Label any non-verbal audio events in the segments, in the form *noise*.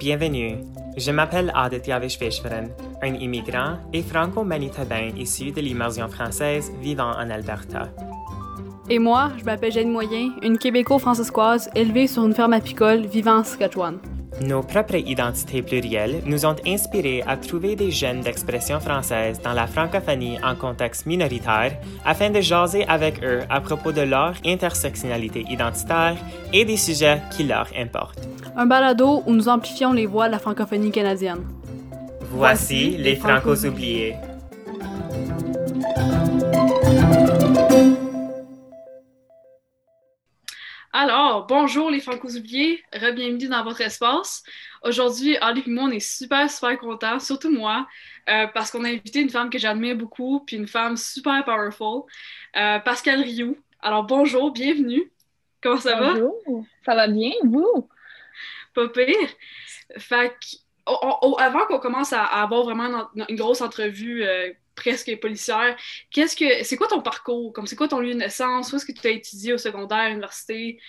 Bienvenue. Je m'appelle Aditya Vishveshwaran, un immigrant et franco-manitobain issu de l'immersion française vivant en Alberta. Et moi, je m'appelle Jeanne Moyen, une québéco-francescoise élevée sur une ferme apicole vivant en Saskatchewan. Nos propres identités plurielles nous ont inspirés à trouver des jeunes d'expression française dans la francophonie en contexte minoritaire afin de jaser avec eux à propos de leur intersectionnalité identitaire et des sujets qui leur importent. Un balado où nous amplifions les voix de la francophonie canadienne. Voici les Francos oubliés. Alors, bonjour les Francos oubliés, re-bienvenue dans votre espace. Aujourd'hui, Ali et moi, on est super, super contents, surtout moi, euh, parce qu'on a invité une femme que j'admire beaucoup, puis une femme super powerful, euh, Pascal Rioux. Alors, bonjour, bienvenue. Comment ça va? Bonjour, ça va bien, vous? Pas pire. Fait que, avant qu'on commence à, avoir vraiment une, grosse entrevue euh, presque policière. Qu'est-ce que c'est quoi ton parcours? Comme c'est quoi ton lieu de naissance? Où est-ce que tu as étudié au secondaire, à l'université?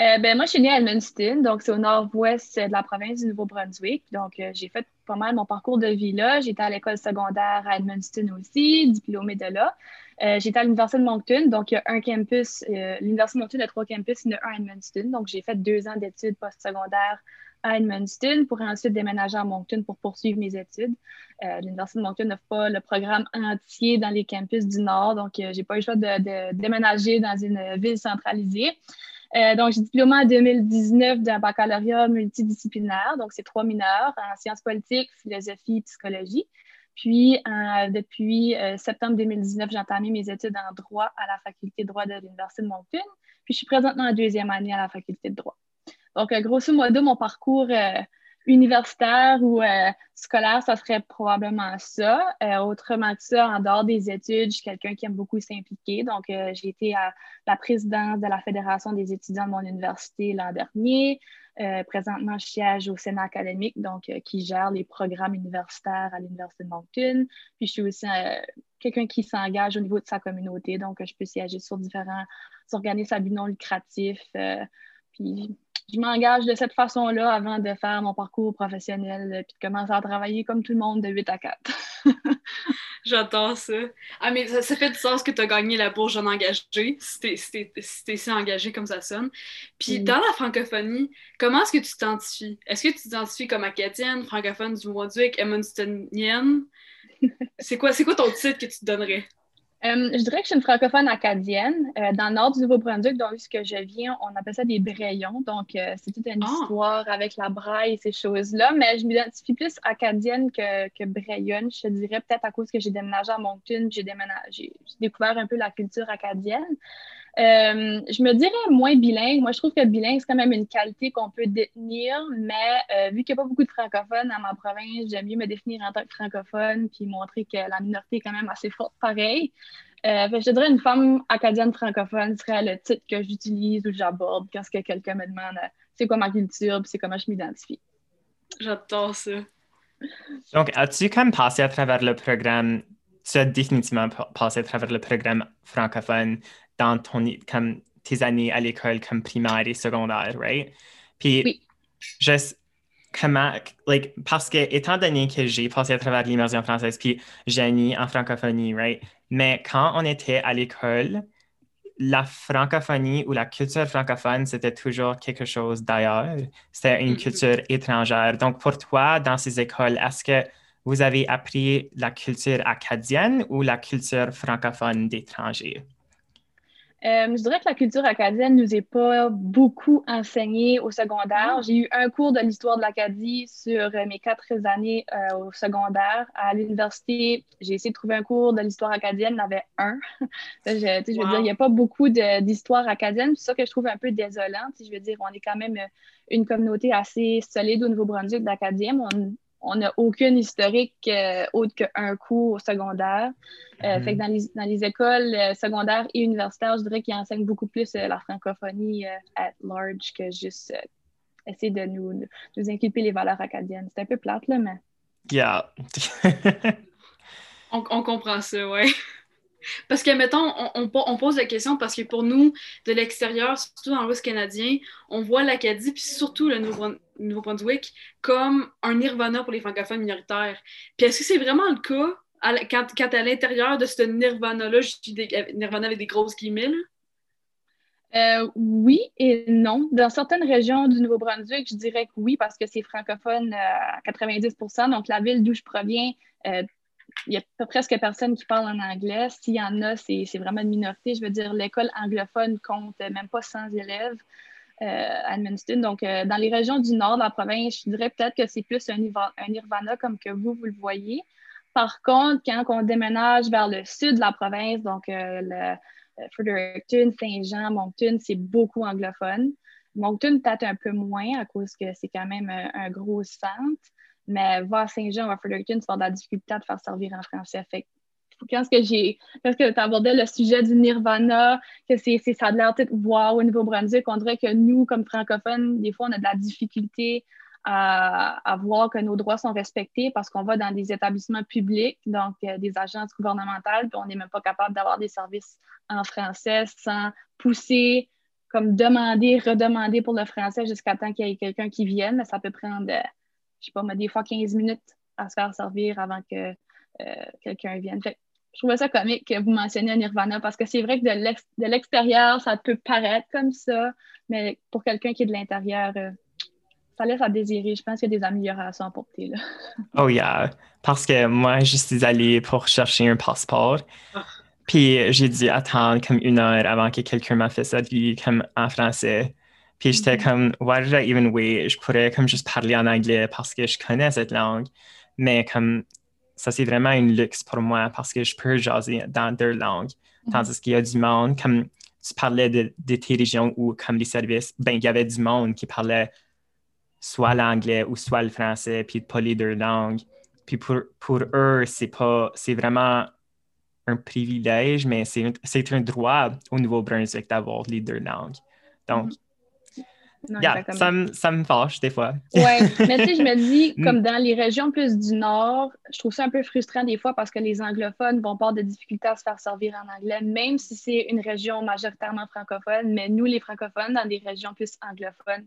Euh, ben, moi, je suis née à Edmundston, donc c'est au nord-ouest de la province du Nouveau-Brunswick. Donc, euh, j'ai fait pas mal mon parcours de vie là. J'étais à l'école secondaire à Edmundston aussi, diplômée de là. Euh, j'étais à l'Université de Moncton, donc il y a un campus. L'Université de Moncton a trois campus, il y en a un à Edmundston. Donc, j'ai fait deux ans d'études postsecondaires à Edmundston pour ensuite déménager à Moncton pour poursuivre mes études. Euh, L'Université de Moncton n'offre pas le programme entier dans les campus du Nord, donc euh, j'ai pas eu le choix de, déménager dans une ville centralisée. Euh, donc, j'ai diplômé en 2019 d'un baccalauréat multidisciplinaire, donc c'est trois mineurs en sciences politiques, philosophie, psychologie. Puis, depuis septembre 2019, j'ai entamé mes études en droit à la faculté de droit de l'Université de Moncton. Puis, je suis présentement en deuxième année à la faculté de droit. Donc, euh, grosso modo, mon parcours euh, universitaire ou euh, scolaire, ça serait probablement ça. autrement que ça, en dehors des études, je suis quelqu'un qui aime beaucoup s'impliquer. Donc, j'ai été à la présidence de la Fédération des étudiants de mon université l'an dernier. présentement, je siège au Sénat académique, donc qui gère les programmes universitaires à l'Université de Moncton. Puis, je suis aussi quelqu'un qui s'engage au niveau de sa communauté, donc je peux siéger sur différents organismes à but non lucratif. puis je m'engage de cette façon-là avant de faire mon parcours professionnel et de commencer à travailler comme tout le monde de 8 à 4. *laughs* J'adore ça. Ah, mais ça, fait du sens que tu as gagné la bourse Jeune engagé, si t'es si engagé comme ça sonne. Puis dans la francophonie, comment est-ce que tu t'identifies? Est-ce que tu t'identifies comme acadienne, francophone du Mois-Duc? *laughs* C'est quoi, quoi ton titre que tu te donnerais? Euh, je dirais que je suis une francophone acadienne. Euh, dans le nord du Nouveau-Brunswick, donc ce que je viens, on appelle ça des brayons. Donc, euh, c'est toute une ah! histoire avec la braille et ces choses-là. Mais je m'identifie plus acadienne que, que brayonne, je dirais, peut-être à cause que j'ai déménagé à Moncton, j'ai déménagé, j'ai découvert un peu la culture acadienne. Euh, je me dirais moins bilingue. Moi, je trouve que bilingue, c'est quand même une qualité qu'on peut détenir, mais euh, vu qu'il n'y a pas beaucoup de francophones dans ma province, j'aime mieux me définir en tant que francophone puis montrer que la minorité est quand même assez forte pareil. Euh, je dirais une femme acadienne francophone serait le titre que j'utilise ou j'aborde quand quelqu'un me demande c'est quoi ma culture puis c'est comment je m'identifie. J'adore ça. Donc, as-tu comme passé à travers le programme, tu as définitivement passé à travers le programme francophone dans ton, comme tes années à l'école comme primaire et secondaire, right? Puis, oui. juste comment, like, parce que étant donné que j'ai passé à travers l'immersion française, puis j'ai en francophonie, right? Mais quand on était à l'école, la francophonie ou la culture francophone, c'était toujours quelque chose d'ailleurs. C'était une mm-hmm. culture étrangère. Donc, pour toi, dans ces écoles, est-ce que vous avez appris la culture acadienne ou la culture francophone d'étrangers? Euh, je dirais que la culture acadienne nous est pas beaucoup enseignée au secondaire. Ah. J'ai eu un cours de l'histoire de l'Acadie sur euh, mes quatre années euh, au secondaire. À l'université, j'ai essayé de trouver un cours de l'histoire acadienne, il y en avait un. *laughs* je, je veux dire, il n'y a pas beaucoup d'histoire acadienne. C'est ça que je trouve un peu désolant. Je veux dire, on est quand même une communauté assez solide au Nouveau-Brunswick d'Acadiens on n'a aucune historique euh, autre qu'un cours secondaire. Euh, mhm. Fait que dans les, dans les écoles euh, secondaires et universitaires, je dirais qu'ils enseignent beaucoup plus la francophonie at large que juste essayer de nous, nous inculper les valeurs acadiennes. C'est un peu plate, là, mais. Yeah. *laughs* on, on, comprend ça, ouais. Parce que, mettons, on, pose la question parce que pour nous, de l'extérieur, surtout dans l'Ouest canadien, on voit l'Acadie, puis surtout le Nouveau-Brunswick, comme un nirvana pour les francophones minoritaires. Puis est-ce que c'est vraiment le cas quand, à l'intérieur de ce nirvana-là, je dis nirvana avec des grosses guillemets, euh, oui et non. Dans certaines régions du Nouveau-Brunswick, je dirais que oui, parce que c'est francophone euh, à 90% Donc, la ville d'où je proviens, euh, il y a presque personne qui parle en anglais. S'il y en a, c'est vraiment une minorité. Je veux dire, l'école anglophone compte même pas 100 élèves à Edmundston. Donc, dans les régions du nord de la province, je dirais peut-être que c'est plus un, nirvana comme que vous, vous le voyez. Par contre, quand on déménage vers le sud de la province, donc le euh, Fredericton, Saint-Jean, Moncton, c'est beaucoup anglophone. Moncton, peut-être un peu moins à cause que c'est quand même un, gros centre. Mais voir Saint-Jean ou Fredericton, tu vas de la difficulté à te faire servir en français. Fait quand que j'ai quand tu abordais le sujet du nirvana, que c'est ça a l'air de wow au Nouveau-Brunswick, on dirait que nous, comme francophones, des fois, on a de la difficulté à, voir que nos droits sont respectés parce qu'on va dans des établissements publics, donc euh, des agences gouvernementales, puis on n'est même pas capable d'avoir des services en français sans pousser, comme demander, redemander pour le français jusqu'à temps qu'il y ait quelqu'un qui vienne. Mais ça peut prendre, euh, je sais pas, mais des fois 15 minutes à se faire servir avant que euh, quelqu'un vienne. je trouvais ça comique que vous mentionniez Nirvana parce que c'est vrai que de l'extérieur, ça peut paraître comme ça, mais pour quelqu'un qui est de l'intérieur, ça laisse à désirer. Je pense qu'il y a des améliorations à apporter. Là. *laughs* oh yeah. Parce que moi, je suis allée pour chercher un passeport. Ah. Puis j'ai dû attendre comme une heure avant que quelqu'un m'a fait ça comme en français. Puis j'étais mm-hmm. comme, why did I even wait? Je pourrais comme juste parler en anglais parce que je connais cette langue. Mais comme ça, c'est vraiment une luxe pour moi parce que je peux jaser dans deux langues. Mm-hmm. Tandis qu'il y a du monde, comme tu parlais de, de, tes régions où, comme les services, ben, il y avait du monde qui parlait soit l'anglais ou soit le français, puis pas les deux langues. Puis pour, pour eux, c'est pas c'est vraiment un privilège, mais c'est un, droit au Nouveau-Brunswick d'avoir les deux langues. Donc, ça, me, ça me fâche des fois. Oui, mais tu sais, je me dis, *laughs* mm. comme dans les régions plus du Nord, je trouve ça un peu frustrant des fois parce que les anglophones vont avoir de difficultés à se faire servir en anglais, même si c'est une région majoritairement francophone, mais nous, les francophones, dans des régions plus anglophones,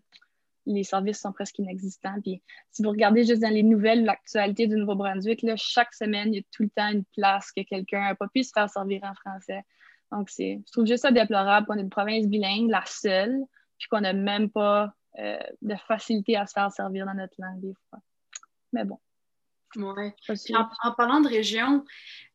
les services sont presque inexistants. Puis si vous regardez juste dans les nouvelles, l'actualité du Nouveau-Brunswick, chaque semaine, il y a tout le temps une place que quelqu'un n'a pas pu se faire servir en français. Donc, je trouve juste ça déplorable qu'on ait une province bilingue, la seule, puis qu'on n'a même pas euh, de facilité à se faire servir dans notre langue des fois. Mais bon. Oui. En, parlant de région,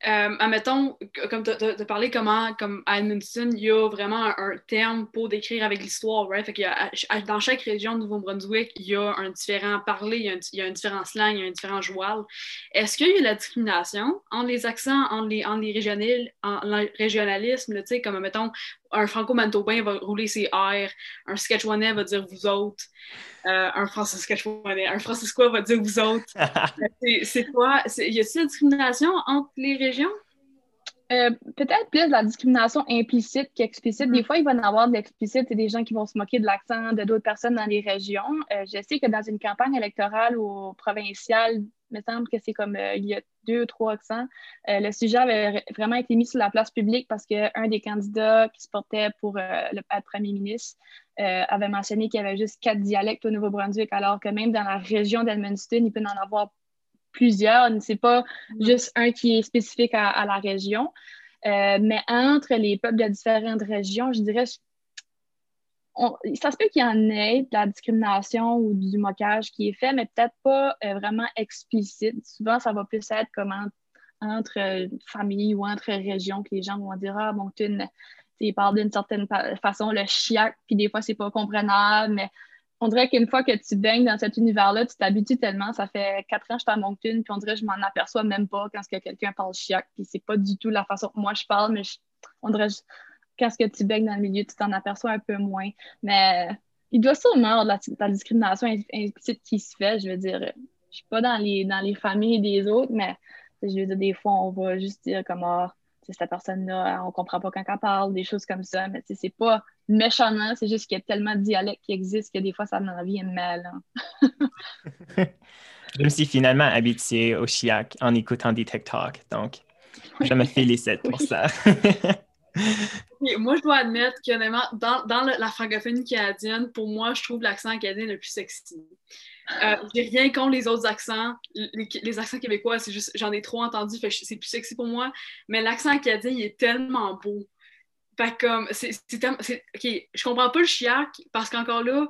euh, admettons, comme tu as, parlé comment, comme à Edmundston, il y a vraiment un, terme pour décrire avec l'histoire, right? Fait dans chaque région de Nouveau-Brunswick, il y a un différent parler, il y a un, différent slang, il y a un différent joual. Est-ce qu'il y a la discrimination entre les accents, entre les, entre les régionalismes, comme, mettons, un franco-manitobain va rouler ses R, un Saskatchewanais va dire vous autres, euh, un franco-saskatchewanais, un franciscois va dire vous autres. *laughs* c'est quoi? Y a-t-il une discrimination entre les régions? Euh, peut-être plus de la discrimination implicite qu'explicite. Des mm. fois, il va y en avoir de l'explicite et des gens qui vont se moquer de l'accent de d'autres personnes dans les régions. Euh, je sais que dans une campagne électorale ou provinciale, il me semble que c'est comme il y a deux ou trois accents. Euh, le sujet avait vraiment été mis sur la place publique parce qu'un des candidats qui se portait pour euh, le, être premier ministre euh, avait mentionné qu'il y avait juste quatre dialectes au Nouveau-Brunswick, alors que même dans la région d'Edmundston, il peut en avoir plusieurs. C'est pas juste un qui est spécifique à, la région. mais entre les peuples de différentes régions, je dirais, ça se peut qu'il y en ait de la discrimination ou du moquage qui est fait, mais peut-être pas euh, vraiment explicite. Souvent, ça va plus être comme entre euh, familles ou entre régions que les gens vont dire Ah, bon, tu parles d'une certaine façon le chiac, puis des fois, c'est pas comprenable, mais on dirait qu'une fois que tu baignes dans cet univers-là, tu t'habitues tellement. Ça fait quatre ans que je suis à Moncton, puis on dirait que je m'en aperçois même pas quand quelqu'un parle chiac, puis c'est pas du tout la façon que moi je parle, mais on dirait quand que tu baignes dans le milieu, tu t'en aperçois un peu moins. Mais il doit sûrement avoir de la, discrimination implicite qui se fait. Je veux dire, je suis pas dans les, dans les familles des autres, mais je veux dire, des fois, on va juste dire comme ah, cette personne-là, on comprend pas quand elle parle, des choses comme ça. Mais c'est pas méchamment, c'est juste qu'il y a tellement de dialectes qui existent que des fois, ça m'en vient mal. je me suis finalement habituée au chiac en écoutant des TikTok. Donc, Je me félicite pour ça. *laughs* moi, je dois admettre qu'honnêtement, dans, dans la francophonie canadienne, pour moi, je trouve l'accent acadien le plus sexy. Euh, j'ai rien contre les autres accents. Les, accents québécois, c'est juste, j'en ai trop entendu, c'est plus sexy pour moi. Mais l'accent acadien, il est tellement beau. Fait comme, c'est, je comprends pas le chiac parce qu'encore là,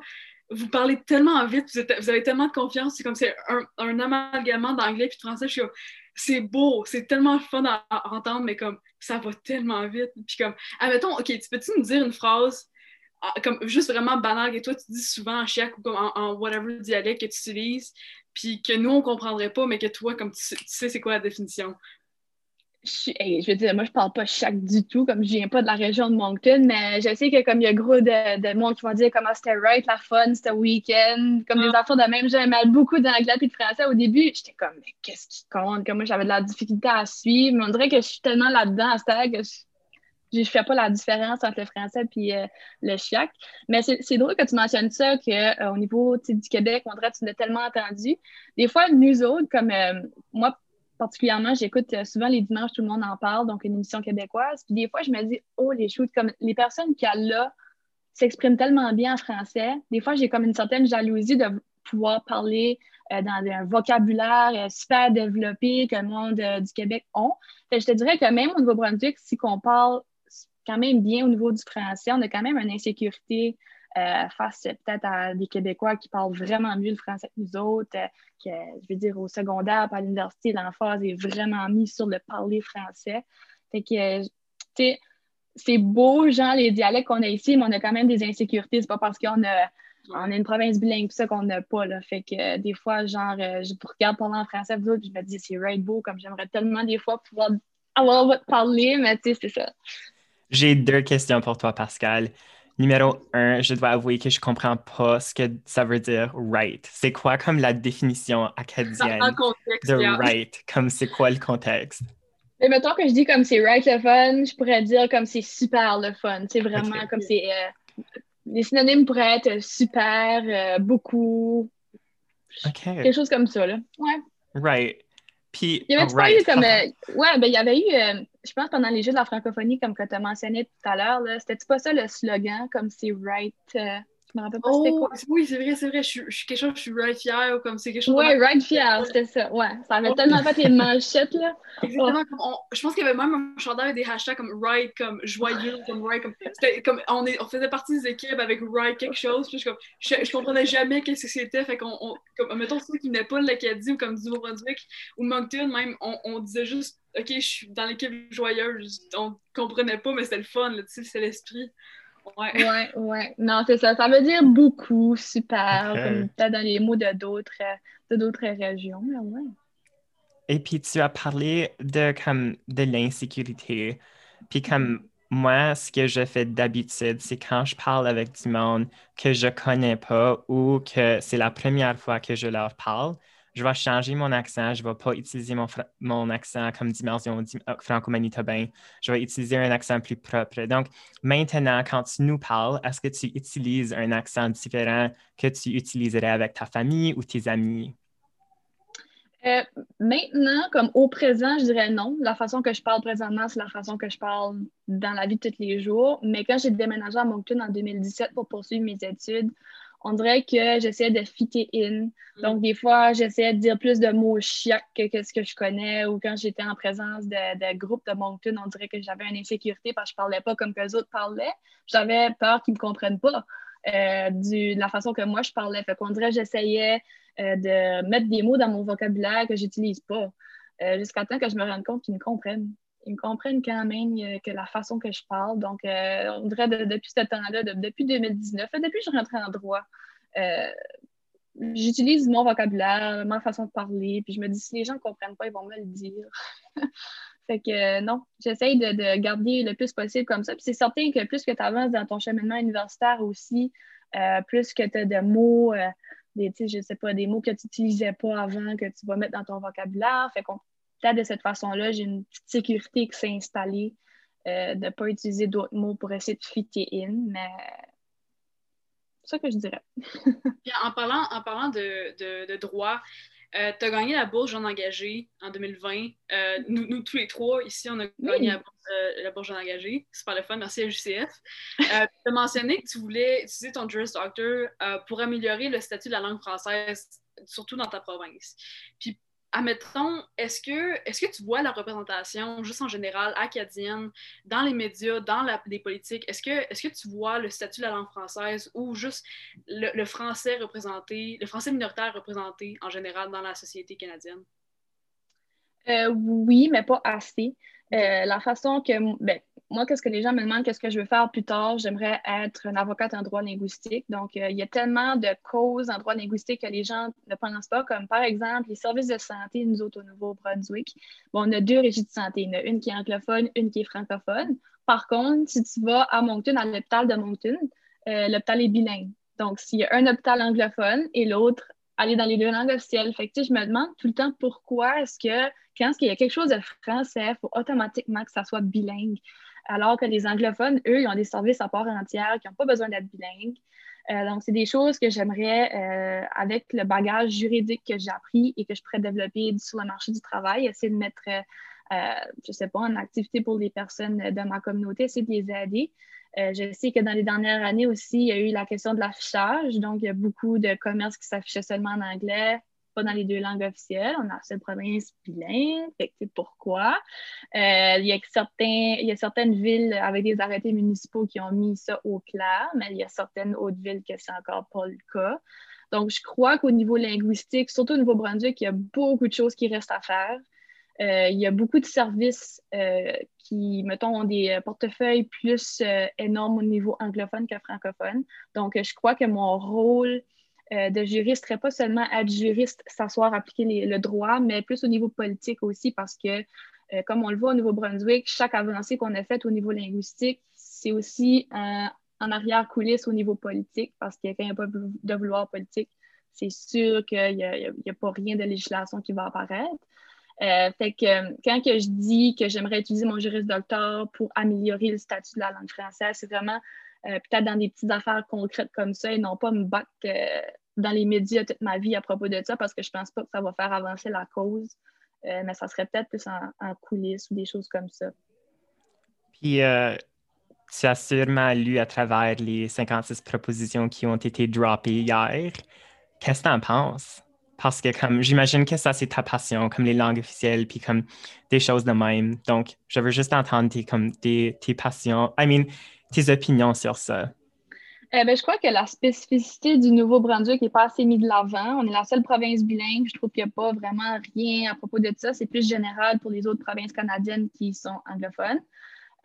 vous parlez tellement vite, vous, avez tellement de confiance, c'est comme c'est un, un amalgamement d'anglais puis de français. Je suis c'est beau, c'est tellement fun à, entendre, mais comme ça va tellement vite. Puis comme, admettons, ok, tu peux-tu nous dire une phrase ah, comme juste vraiment banale que toi tu dis souvent en chiac ou comme en, whatever dialecte que tu utilises, puis que nous on comprendrait pas, mais que toi, comme tu sais c'est quoi la définition je, veux dire, moi, je parle pas chaque du tout, comme je viens pas de la région de Moncton, mais je sais que comme il y a gros de, de monde qui vont dire comment c'était right, la fun, c'était week-end, comme des ah. affaires de même. J'aimais beaucoup d'anglais et de français. Au début, j'étais comme, mais qu'est-ce qui compte? Comme moi, j'avais de la difficulté à suivre. Mais on dirait que je suis tellement là-dedans à ce que je, je fais pas la différence entre le français et euh, le chiac. Mais c'est drôle que tu mentionnes ça, qu'au euh, niveau du Québec, on dirait que tu l'as tellement entendu. Des fois, nous autres, comme euh, moi, particulièrement, j'écoute euh, souvent les dimanches, tout le monde en parle, donc une émission québécoise. Puis des fois, je me dis, oh, les shoots, comme les personnes qui là s'expriment tellement bien en français. Des fois, j'ai comme une certaine jalousie de pouvoir parler euh, dans un vocabulaire euh, super développé que le monde du Québec ont. je te dirais que même au Nouveau-Brunswick, si on parle quand même bien au niveau du français, on a quand même une insécurité euh, face peut-être à des Québécois qui parlent vraiment mieux le français que nous autres, euh, que, je veux dire, au secondaire, à l'université, l'emphase est vraiment mise sur le parler français. Fait que, tu sais, c'est beau, genre, les dialectes qu'on a ici, mais on a quand même des insécurités. C'est pas parce qu'on a, on une province bilingue, ça qu'on n'a pas, là. Fait que, des fois, genre, euh, je regarde parler en français, vous autres, je me dis, c'est right beau, comme j'aimerais tellement, des fois, pouvoir avoir votre parler, mais tu sais, c'est ça. J'ai deux questions pour toi, Pascal. Numéro un, je dois avouer que je comprends pas ce que ça veut dire right. C'est quoi comme la définition acadienne de right? Comme c'est quoi le contexte? Mais mettons que je dis comme c'est right le fun, je pourrais dire comme c'est super le fun. C'est vraiment comme c'est. Euh, les synonymes pourraient être super, euh, beaucoup. Quelque chose comme ça, là. Ouais. Right. Puis, il y avait right. eu comme. Euh, ouais, ben il y avait eu je pense pendant les Jeux de la francophonie, comme que tu as mentionné tout à l'heure, c'était pas ça le slogan, comme c'est right. Euh, je me rappelle pas c'était quoi. Oh, oui, c'est vrai, c'est vrai. Je suis, quelque chose, je suis right fier ou comme c'est quelque chose. Ouais, right fier, c'était ça. Ouais, ça avait tellement fait les manchettes, là. Exactement. Comme je pense qu'il y avait même un chandail avec des hashtags comme right, comme joyeux, comme right, comme. comme on, est, on faisait partie des équipes avec right quelque chose. Puis je, comme, je, comprenais jamais qu'est-ce que c'était. Fait qu'on, on, comme, mettons, ceux qui venaient pas de l'Acadie ou comme du Nouveau-Brunswick ou Moncton, même, on, on disait juste OK, je suis dans l'équipe joyeuse. On comprenait pas, mais c'était le fun, tu sais, c'est l'esprit. Ouais. ouais, ouais. Non, c'est ça. Ça veut dire beaucoup, super, comme peut-être dans les mots de d'autres, de d'autres régions, mais ouais. Et puis tu as parlé de comme de l'insécurité. Puis comme moi, ce que je fais d'habitude, c'est quand je parle avec du monde que je connais pas ou que c'est la première fois que je leur parle, je vais changer mon accent, je ne vais pas utiliser mon, accent comme dimension euh, franco-manitobain, je vais utiliser un accent plus propre. Donc, maintenant, quand tu nous parles, est-ce que tu utilises un accent différent que tu utiliserais avec ta famille ou tes amis? Euh, maintenant, comme au présent, je dirais non. La façon que je parle présentement, c'est la façon que je parle dans la vie de tous les jours. Mais quand j'ai déménagé à Moncton en 2017 pour poursuivre mes études, on dirait que j'essayais de fitter in. Mm. Donc, des fois, j'essayais de dire plus de mots chiac que, ce que je connais ou quand j'étais en présence de, de groupes de Moncton, on dirait que j'avais une insécurité parce que je parlais pas comme que les autres parlaient. J'avais peur qu'ils me comprennent pas euh, de la façon que moi je parlais. Fait qu'on dirait que j'essayais euh, de mettre des mots dans mon vocabulaire que j'utilise pas euh, jusqu'à temps que je me rende compte qu'ils me comprennent ils comprennent quand même euh, que la façon que je parle. Donc, euh, on dirait depuis ce temps-là, depuis 2019, depuis que je suis rentrée en droit, euh, j'utilise mon vocabulaire, ma façon de parler, puis je me dis, si les gens ne comprennent pas, ils vont me le dire. *laughs* fait que non, j'essaye de, garder le plus possible comme ça. Puis c'est certain que plus que tu avances dans ton cheminement universitaire aussi, plus que tu as de mots, des, je sais pas, des mots que tu n'utilisais pas avant, que tu vas mettre dans ton vocabulaire. Fait qu'on de cette façon-là, j'ai une petite sécurité qui s'est installée euh, de ne pas utiliser d'autres mots pour essayer de fitter in, mais c'est ça que je dirais. *laughs* en parlant, en parlant de, droit, Euh, tu as gagné la bourse Jeune Engagé en 2020. Euh, nous, tous les trois, ici, on a gagné la bourse, Jeune Engagé. C'est pas le fun. Merci à JCF. *laughs* tu as mentionné que tu voulais utiliser ton Juris Doctor pour améliorer le statut de la langue française, surtout dans ta province. Puis admettons, est-ce que, est que tu vois la représentation, juste en général, acadienne, dans les médias, dans les politiques, est-ce que, est que tu vois le statut de la langue française ou juste le, français représenté, le français minoritaire représenté en général dans la société canadienne? Euh, oui, mais pas assez. Euh, la façon que, ben, moi, qu'est-ce que les gens me demandent, qu'est-ce que je veux faire plus tard? J'aimerais être une avocate en droit linguistique. Donc, euh, il y a tellement de causes en droit linguistique que les gens ne pensent pas, comme par exemple les services de santé, nous autres au Nouveau-Brunswick. Bon, on a deux régies de santé. Il y en a une qui est anglophone, une qui est francophone. Par contre, si tu vas à Moncton, à l'hôpital de Moncton, euh, l'hôpital est bilingue. Donc, s'il y a un hôpital anglophone et l'autre aller dans les deux langues officielles. Fait je me demande tout le temps pourquoi est-ce que quand il y a quelque chose de français, il faut automatiquement que ça soit bilingue. Alors que les anglophones, eux, ils ont des services à part entière qui n'ont pas besoin d'être bilingues. Euh, donc, c'est des choses que j'aimerais, euh, avec le bagage juridique que j'ai appris et que je pourrais développer sur le marché du travail, essayer de mettre, euh, je ne sais pas, en activité pour les personnes de ma communauté, essayer de les aider. Euh, je sais que dans les dernières années aussi, il y a eu la question de l'affichage. Donc, il y a beaucoup de commerces qui s'affichaient seulement en anglais, pas dans les deux langues officielles. On a cette province bilingue. c'est pourquoi? Euh, il, y a y a certaines villes avec des arrêtés municipaux qui ont mis ça au clair, mais il y a certaines autres villes que c'est encore pas le cas. Donc, je crois qu'au niveau linguistique, surtout au Nouveau-Brunswick, il y a beaucoup de choses qui restent à faire. Euh, il y a beaucoup de services euh, qui, mettons, ont des portefeuilles plus énormes au niveau anglophone que francophone. Donc, je crois que mon rôle de juriste serait pas seulement être juriste, s'asseoir, appliquer le droit, mais plus au niveau politique aussi, parce que, comme on le voit au Nouveau-Brunswick, chaque avancée qu'on a faite au niveau linguistique, c'est aussi en arrière-coulisses au niveau politique, parce qu'il y a quand même pas de vouloir politique, c'est sûr qu'il n'y a, pas rien de législation qui va apparaître. Euh, fait que euh, quand que je dis que j'aimerais utiliser mon juriste docteur pour améliorer le statut de la langue française, c'est vraiment euh, peut-être dans des petites affaires concrètes comme ça et non pas me battre dans les médias toute ma vie à propos de ça parce que je pense pas que ça va faire avancer la cause. mais ça serait peut-être plus en, coulisses ou des choses comme ça. Puis, tu as sûrement lu à travers les 56 propositions qui ont été droppées hier. Qu'est-ce que tu en penses? parce que comme j'imagine que ça c'est ta passion, comme les langues officielles, puis comme des choses de même. Donc, je veux juste entendre tes, comme, tes, tes passions, I mean, tes opinions sur ça? Eh ben, je crois que la spécificité du Nouveau-Brunswick n'est pas assez mise de l'avant. On est la seule province bilingue. Je trouve qu'il n'y a pas vraiment rien à propos de ça. C'est plus général pour les autres provinces canadiennes qui sont anglophones.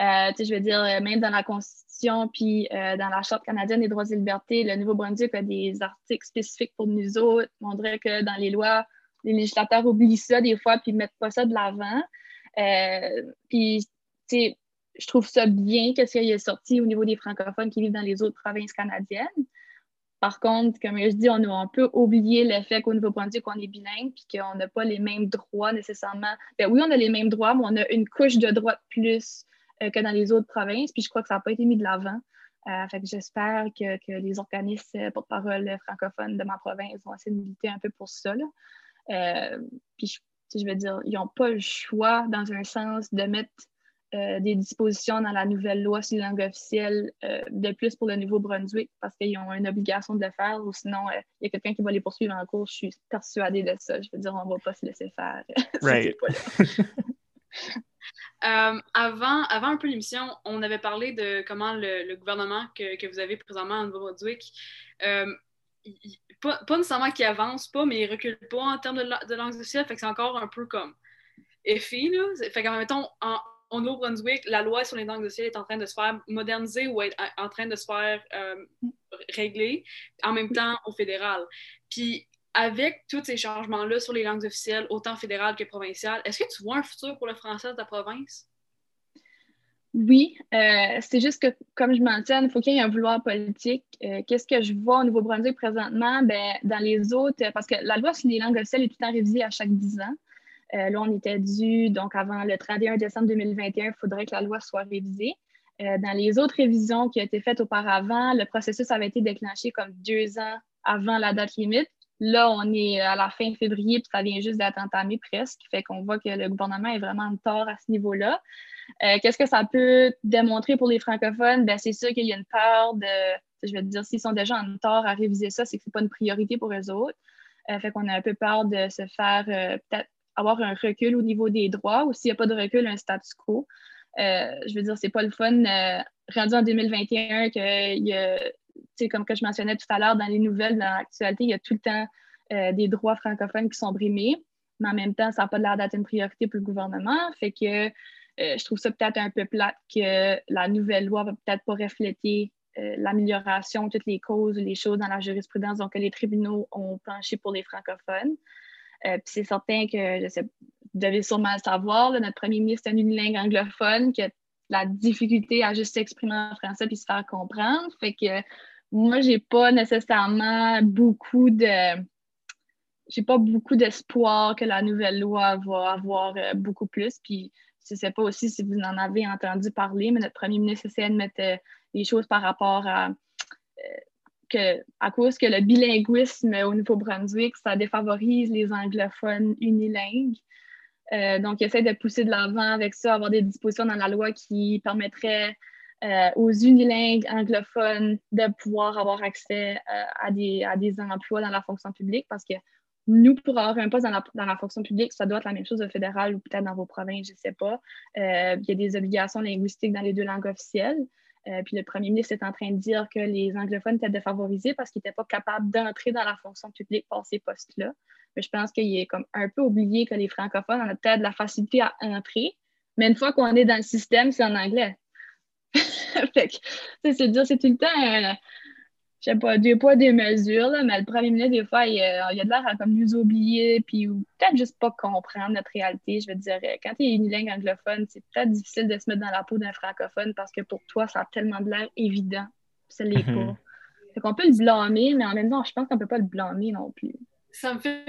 Euh, je veux dire, euh, même dans la Constitution puis euh, dans la Charte canadienne des droits et libertés, le Nouveau-Brunswick a des articles spécifiques pour nous autres. On dirait que dans les lois, les législateurs oublient ça des fois puis ne mettent pas ça de l'avant. puis, je trouve ça bien que ce qui est sorti au niveau des francophones qui vivent dans les autres provinces canadiennes. Par contre, comme je dis, on a un peu oublié le fait qu'au Nouveau-Brunswick, on est bilingue puis qu'on n'a pas les mêmes droits nécessairement. Ben oui, on a les mêmes droits, mais on a une couche de droits de plus euh, que dans les autres provinces. Puis je crois que ça n'a pas été mis de l'avant. Euh, fait que j'espère que, les organismes euh, porte-parole francophones de ma province vont essayer de militer un peu pour ça. puis je veux dire, ils n'ont pas le choix, dans un sens, de mettre des dispositions dans la nouvelle loi sur la langue officielle de plus pour le Nouveau-Brunswick parce qu'ils ont une obligation de le faire ou sinon il y a quelqu'un qui va les poursuivre en cours. Je suis persuadée de ça. Je veux dire, on ne va pas se laisser faire. *laughs* Right. *laughs* Euh, avant, avant un peu l'émission, on avait parlé de comment le, gouvernement que, que, vous avez présentement en Nouveau-Brunswick, euh, pas, pas, nécessairement qu'il avance pas, mais il recule pas en termes de, de langue officielle, fait que c'est encore un peu comme effet, là. Fait qu'en même temps, en, au Nouveau-Brunswick, la loi sur les langues officielles est en train de se faire moderniser ou est en train de se faire euh, régler, en même temps au fédéral. Puis avec tous ces changements-là sur les langues officielles, autant fédérales que provinciales, est-ce que tu vois un futur pour le français de ta province? Oui, euh, c'est juste que, comme je mentionne, il faut qu'il y ait un vouloir politique. Euh, qu'est-ce que je vois au Nouveau-Brunswick présentement? Ben, dans les autres, parce que la loi sur les langues officielles est tout le temps révisée à chaque 10 ans. Euh, là, on était dû, donc avant le 31 décembre 2021, il faudrait que la loi soit révisée. dans les autres révisions qui ont été faites auparavant, le processus avait été déclenché comme deux ans avant la date limite là, on est à la fin février, puis ça vient juste d'être entamé presque. Fait qu'on voit que le gouvernement est vraiment en tort à ce niveau-là. Euh, qu'est-ce que ça peut démontrer pour les francophones? Ben, c'est sûr qu'il y a une peur de, je vais te dire, s'ils sont déjà en tort à réviser ça, c'est que ce n'est pas une priorité pour eux autres. Euh, fait qu'on a un peu peur de se faire euh, peut-être avoir un recul au niveau des droits ou s'il n'y a pas de recul, un statu quo. je veux dire, c'est pas le fun rendu en 2021 qu'il y a, comme que je mentionnais tout à l'heure dans les nouvelles, dans l'actualité, il y a tout le temps des droits francophones qui sont brimés, mais en même temps, ça n'a pas l'air d'être une priorité pour le gouvernement. Fait que euh, je trouve ça peut-être un peu plate que la nouvelle loi va peut-être pas refléter euh, l'amélioration, toutes les causes, les choses dans la jurisprudence, donc que les tribunaux ont penché pour les francophones. Euh, puis c'est certain que, je sais, vous devez sûrement le savoir, notre premier ministre est un unilingue anglophone qui a la difficulté à juste s'exprimer en français puis se faire comprendre. Fait que moi, j'ai pas nécessairement beaucoup de j'ai pas beaucoup d'espoir que la nouvelle loi va avoir beaucoup plus. Puis je ne sais pas aussi si vous en avez entendu parler, mais notre premier ministre essaie de mettre euh, les choses par rapport à euh, que, à cause que le bilinguisme au Nouveau-Brunswick, ça défavorise les anglophones unilingues. Euh, donc, il essaie de pousser de l'avant avec ça, avoir des dispositions dans la loi qui permettraient aux unilingues anglophones de pouvoir avoir accès à, des, à des emplois dans la fonction publique parce que nous, pour avoir un poste dans la, fonction publique, ça doit être la même chose au fédéral ou peut-être dans vos provinces, je ne sais pas. Euh, il y a des obligations linguistiques dans les deux langues officielles. Euh, puis le premier ministre est en train de dire que les anglophones étaient défavorisés parce qu'ils n'étaient pas capables d'entrer dans la fonction publique par ces postes-là. Mais je pense qu'il est comme un peu oublié que les francophones ont peut-être la facilité à entrer. Mais une fois qu'on est dans le système, c'est en anglais. *laughs* fait que, c'est dire, c'est tout le temps je sais pas, deux poids, deux mesures, mais le premier ministre, des fois, il, a de l'air à comme nous oublier, puis peut-être juste pas comprendre notre réalité. Je veux dire, quand tu es unilingue anglophone, c'est peut-être difficile de se mettre dans la peau d'un francophone parce que pour toi, ça a tellement de l'air évident. Ça l'est mhm. pas. Fait qu'on peut le blâmer, mais en même temps, je pense qu'on peut pas le blâmer non plus. Ça me fait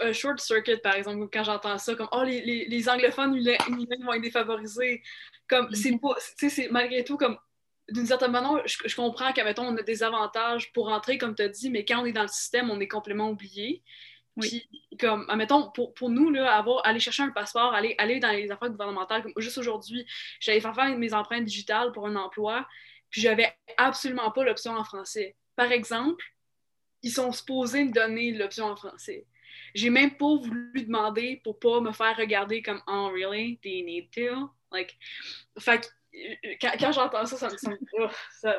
un short circuit, par exemple, quand j'entends ça, comme « Oh, les, les, les anglophones vont être défavorisés. » Comme, c'est mhm. pas... Tu sais, c'est malgré tout comme d'une certaine manière, je, comprends qu'à on a des avantages pour entrer, comme tu as dit, mais quand on est dans le système, on est complètement oublié. Puis, comme, admettons, pour, pour nous, là, avoir, aller chercher un passeport, aller, aller dans les affaires gouvernementales, comme juste aujourd'hui, j'allais faire faire mes empreintes digitales pour un emploi, puis j'avais absolument pas l'option en français. Par exemple, ils sont supposés me donner l'option en français. J'ai même pas voulu demander pour pas me faire regarder comme Oh, really? Do you need to? Like, fait quand, j'entends ça, ça me semble. Oh, ça,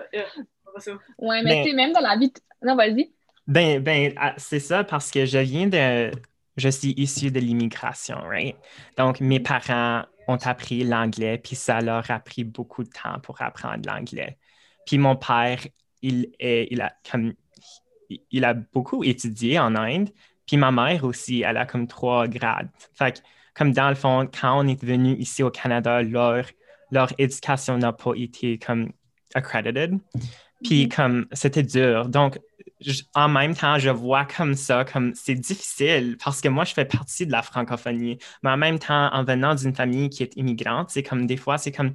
ça. Ouais, mais, tu sais, même dans la vie. Non, vas-y. Ben, ben ah, c'est ça parce que je viens de. Je suis issue de l'immigration, right? Donc, mes parents ont appris l'anglais, puis ça leur a pris beaucoup de temps pour apprendre l'anglais. Puis mon père, il, est, il, a, comme, il a beaucoup étudié en Inde, puis ma mère aussi, elle a comme trois grades. Fait que, comme dans le fond, quand on est venu ici au Canada, leur leur éducation n'a pas été comme accredited. Puis mm-hmm. comme c'était dur. Donc, en même temps, je vois comme ça, comme c'est difficile parce que moi, je fais partie de la francophonie. Mais en même temps, en venant d'une famille qui est immigrante, c'est comme des fois, c'est comme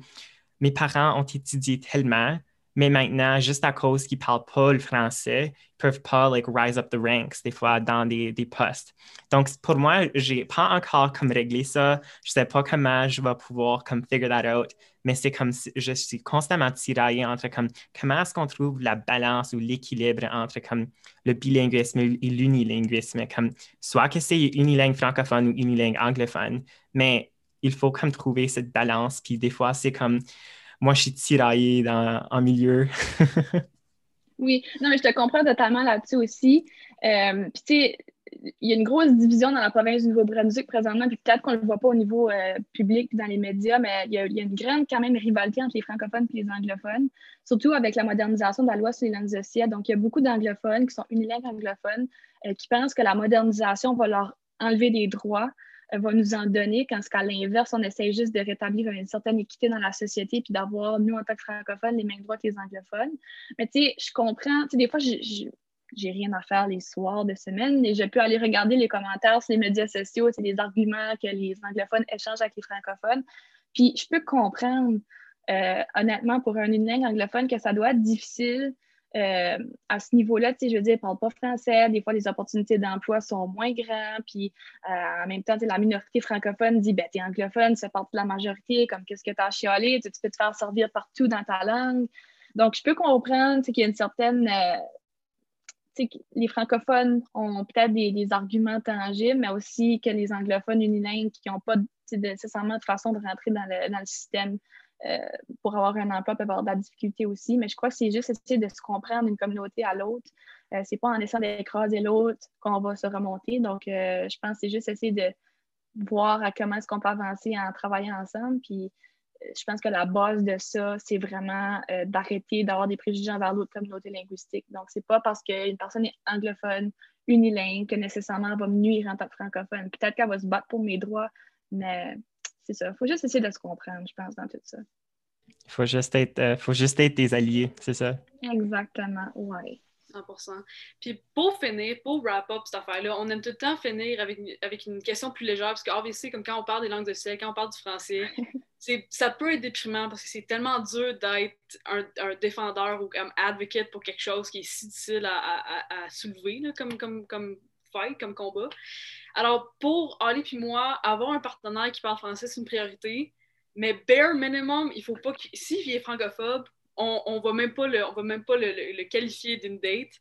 mes parents ont étudié tellement mais maintenant, juste à cause qu'ils ne parlent pas le français, ils ne peuvent pas like, rise up the ranks des fois dans des, des postes. Donc, pour moi, je n'ai pas encore comme réglé ça. Je ne sais pas comment je vais pouvoir comme figure that out, mais c'est comme je suis constamment tiraillée entre comme comment est-ce qu'on trouve la balance ou l'équilibre entre comme le bilinguisme et l'unilinguisme, comme soit que c'est unilingue francophone ou unilingue anglophone, mais il faut comme trouver cette balance. Puis des fois, c'est comme moi, je suis tiraillée dans, en milieu. *laughs* oui, non, mais je te comprends totalement là-dessus aussi. Euh, puis, tu sais, il y a une grosse division dans la province du Nouveau-Brunswick présentement, puis peut-être qu'on ne le voit pas au niveau euh, public dans les médias, mais il y, a, une grande quand même rivalité entre les francophones et les anglophones, surtout avec la modernisation de la loi sur les langues sociales. Donc, il y a beaucoup d'anglophones qui sont unilingues anglophones euh, qui pensent que la modernisation va leur enlever des droits va nous en donner, quand qu'à l'inverse, on essaie juste de rétablir une certaine équité dans la société puis d'avoir, nous, en tant que francophones, les mêmes droits que les anglophones. Mais tu sais, je comprends, tu sais, des fois, j'ai rien à faire les soirs de semaine et je peux aller regarder les commentaires sur les médias sociaux, c'est les arguments que les anglophones échangent avec les francophones. Puis je peux comprendre, euh, honnêtement, pour un langue anglophone, que ça doit être difficile euh, à ce niveau-là, je veux dire, ils ne parlent pas français. Des fois, les opportunités d'emploi sont moins grandes. Puis, euh, en même temps, la minorité francophone dit ben, tu es anglophone, c'est partie de la majorité. Comme qu'est-ce que tu as chialé? Tu, peux te faire servir partout dans ta langue. Donc, je peux comprendre qu'il y a une certaine. Euh, les francophones ont peut-être des, arguments tangibles, mais aussi que les anglophones unilingues qui n'ont pas nécessairement de façon de rentrer dans le système euh, pour avoir un emploi peut avoir de la difficulté aussi. Mais je crois que c'est juste essayer de se comprendre d'une communauté à l'autre. Euh, c'est pas en essayant d'écraser l'autre qu'on va se remonter. Donc, euh, je pense que c'est juste essayer de voir à comment est-ce qu'on peut avancer en travaillant ensemble. Puis, je pense que la base de ça, c'est vraiment d'arrêter d'avoir des préjugés envers l'autre communauté linguistique. Donc, c'est pas parce qu'une personne est anglophone, unilingue, que nécessairement elle va me nuire en tant que francophone. Peut-être qu'elle va se battre pour mes droits, mais c'est ça. Il faut juste essayer de se comprendre, je pense, dans tout ça. Il faut juste être, euh, faut juste être des alliés, c'est ça? Exactement, oui. 100%. Puis pour finir, pour wrap up cette affaire-là, on aime tout le temps finir avec, avec une question plus légère, parce que comme quand on parle des langues de ciel, quand on parle du français, *laughs* ça peut être déprimant parce que c'est tellement dur d'être un, un, défendeur ou un advocate pour quelque chose qui est si difficile à, à, à soulever là, comme, comme, comme fight, comme combat. Alors, pour Ali puis moi, avoir un partenaire qui parle français, c'est une priorité. Mais bare minimum, il faut pas que. S'il est francophobe, on, on va même pas le, on va même pas le, qualifier d'une date.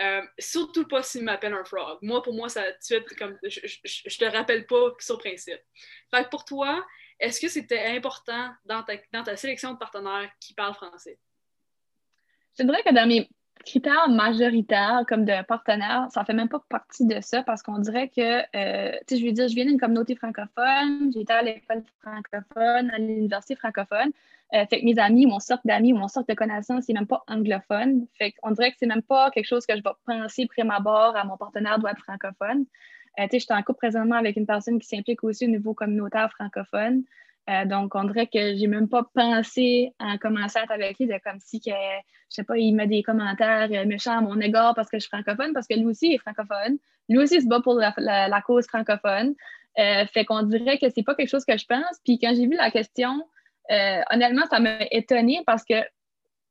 Euh, surtout pas s'il m'appelle un frog. Moi, pour moi, ça tu comme. Je, je, te rappelle pas sur principe. Fait que pour toi, est-ce que c'était important dans ta, dans ta sélection de partenaires qui parlent français? Je dirais que dans mes critères majoritaires comme de partenaire, ça fait même pas partie de ça parce qu'on dirait que, euh, tu sais, je veux dire, je viens d'une communauté francophone, j'étais à l'école francophone, à l'université francophone. Euh, fait que mes amis, mon cercle d'amis, mon cercle de connaissances, c'est même pas anglophone. Fait qu'on dirait que c'est même pas quelque chose que je vais penser prime abord à mon partenaire doit être francophone. Euh, tu sais, je suis en couple présentement avec une personne qui s'implique aussi au niveau communautaire francophone. Euh, donc, on dirait que j'ai même pas pensé à commencer à lui, de comme si que, je sais pas, il met des commentaires euh, méchants à mon égard parce que je suis francophone, parce que lui aussi est francophone. Lui aussi se bat pour la, cause francophone. Euh, fait qu'on dirait que c'est pas quelque chose que je pense. Puis quand j'ai vu la question, honnêtement, ça m'a étonnée parce que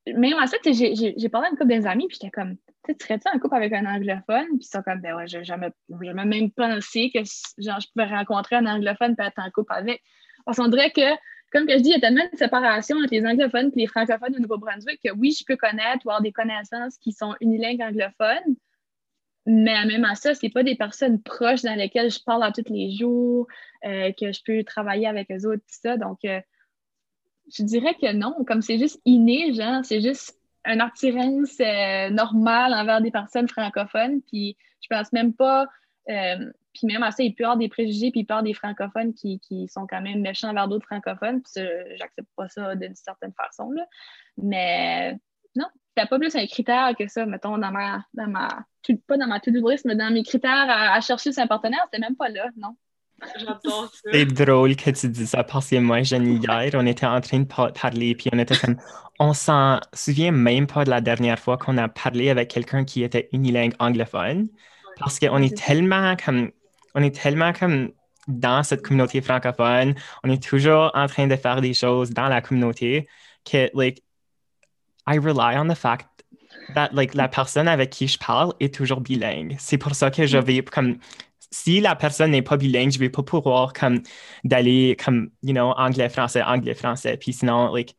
même à ça, j'ai parlé à une couple des amis, puis j'étais comme, tu serais-tu en couple avec un anglophone? Puis ils sont comme, ben ouais, j'ai jamais même pensé que genre, je pouvais rencontrer un anglophone et être en couple avec. Qu'on dirait que, comme je dis, il y a tellement de séparation entre les anglophones et les francophones au Nouveau-Brunswick que oui, je peux connaître ou avoir des connaissances qui sont unilingues anglophones, mais même à ça, ce pas des personnes proches dans lesquelles je parle à tous les jours, euh, que je peux travailler avec eux autres, tout ça. Donc, euh, je dirais que non, comme c'est juste inné, genre, c'est juste une attirance euh, normale envers des personnes francophones. Puis, je pense même pas puis même à ça, il peut y avoir des préjugés, puis il peut y avoir des francophones qui, sont quand même méchants envers d'autres francophones. Puis j'accepte pas ça d'une certaine façon. Là. Mais non, c'était pas plus un critère que ça, mettons, dans ma, dans ma pas dans ma list, mais dans mes critères à, chercher sur un partenaire, c'était même pas là, non. C'est drôle que tu dis ça parce que moi, Jenny, hier, on était en train de parler, puis on était comme. On s'en souvient même pas de la dernière fois qu'on a parlé avec quelqu'un qui était unilingue anglophone. Parce qu'on est tellement comme on est tellement comme dans cette communauté francophone, on est toujours en train de faire des choses dans la communauté que, like, I rely on the fact that, like, la personne avec qui je parle est toujours bilingue. C'est pour ça que je vais, comme, si la personne n'est pas bilingue, je vais pas pouvoir, comme, d'aller, comme, you know, anglais-français, anglais-français. Puis sinon, like,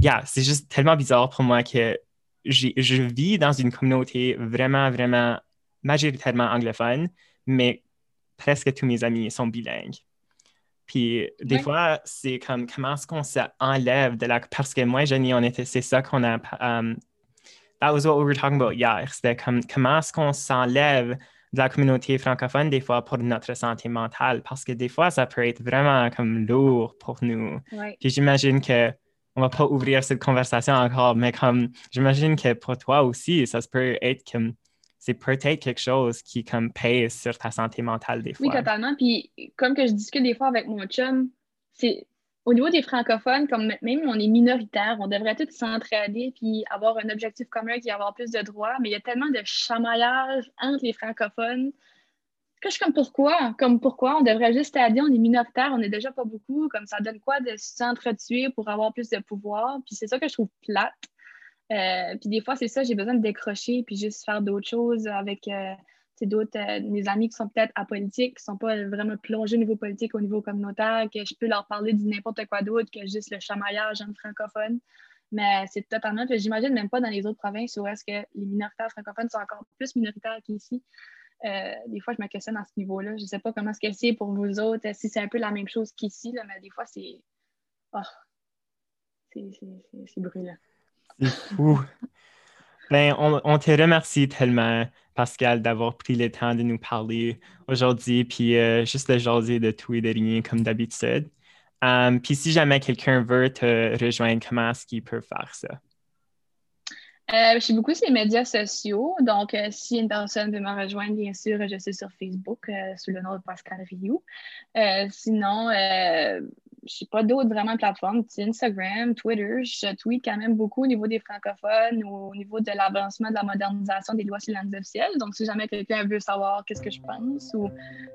yeah, c'est juste tellement bizarre pour moi que je vis dans une communauté vraiment, vraiment majoritairement anglophone, mais presque tous mes amis sont bilingues. Puis des fois, c'est comme comment est-ce qu'on s'enlève de la. Parce que moi, Jenny, on était. C'est ça qu'on a. Um, that was what we were talking about hier. C'était comme comment est-ce qu'on s'enlève de la communauté francophone des fois pour notre santé mentale? Parce que des fois, ça peut être vraiment comme lourd pour nous. Puis j'imagine que on va pas ouvrir cette conversation encore, mais comme j'imagine que pour toi aussi, ça peut être comme c'est peut-être quelque chose qui comme pèse sur ta santé mentale des fois. Oui, totalement. Puis comme que je discute des fois avec mon chum, c'est au niveau des francophones, comme même on est minoritaire, on devrait tous s'entraider puis avoir un objectif commun qui est avoir plus de droits, mais il y a tellement de chamaillage entre les francophones que je suis comme pourquoi? Comme pourquoi? On devrait juste dire on est minoritaire, on n'est déjà pas beaucoup, comme ça donne quoi de s'entretuer pour avoir plus de pouvoir? Puis c'est ça que je trouve plate. Euh, puis des fois, c'est ça, j'ai besoin de décrocher puis juste faire d'autres choses avec euh, d'autres, euh, mes amis qui sont peut-être apolitiques, qui ne sont pas vraiment plongés au niveau politique, au niveau communautaire, que je peux leur parler de n'importe quoi d'autre que juste le chamaillage en francophone. Mais c'est totalement, j'imagine même pas dans les autres provinces où est-ce que les minoritaires francophones sont encore plus minoritaires qu'ici. Des fois, je me questionne à ce niveau-là. Je ne sais pas comment est-ce que c'est pour vous autres, si c'est un peu la même chose qu'ici, mais des fois, c'est. Oh, c'est brûlant. Ben, on, on, te remercie tellement, Pascal, d'avoir pris le temps de nous parler aujourd'hui, puis euh, juste de jaser de tout et de rien comme d'habitude. Um, puis si jamais quelqu'un veut te rejoindre, comment est-ce qu'il peut faire ça? Euh, je suis beaucoup sur les médias sociaux. Donc, euh, si une personne veut me rejoindre, bien sûr, je suis sur Facebook euh, sous le nom de Pascal Rioux. sinon, je suis pas d'autres vraiment plateformes, Instagram, Twitter. Je tweet quand même beaucoup au niveau des francophones ou au niveau de l'avancement de la modernisation des lois sur langues officielles. Donc, si jamais quelqu'un veut savoir qu'est-ce que je pense ou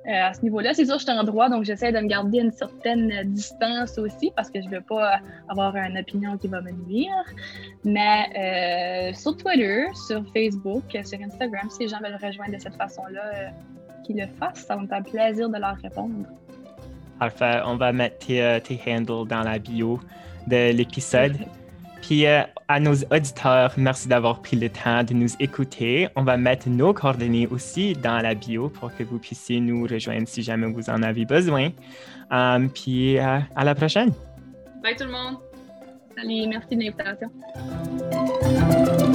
à ce niveau-là, c'est sûr, je suis en droit, donc j'essaie de me garder une certaine distance aussi parce que je veux pas avoir une opinion qui va me nuire. Mais euh, sur Twitter, sur Facebook, sur Instagram, si les gens veulent rejoindre de cette façon-là, euh, qu'ils le fassent. Ça va me faire plaisir de leur répondre. Parfait. On va mettre tes, euh, handles dans la bio de l'épisode. Puis à nos auditeurs, merci d'avoir pris le temps de nous écouter. On va mettre nos coordonnées aussi dans la bio pour que vous puissiez nous rejoindre si jamais vous en avez besoin. puis à la prochaine. Bye tout le monde. Salut, merci de l'invitation. Bye.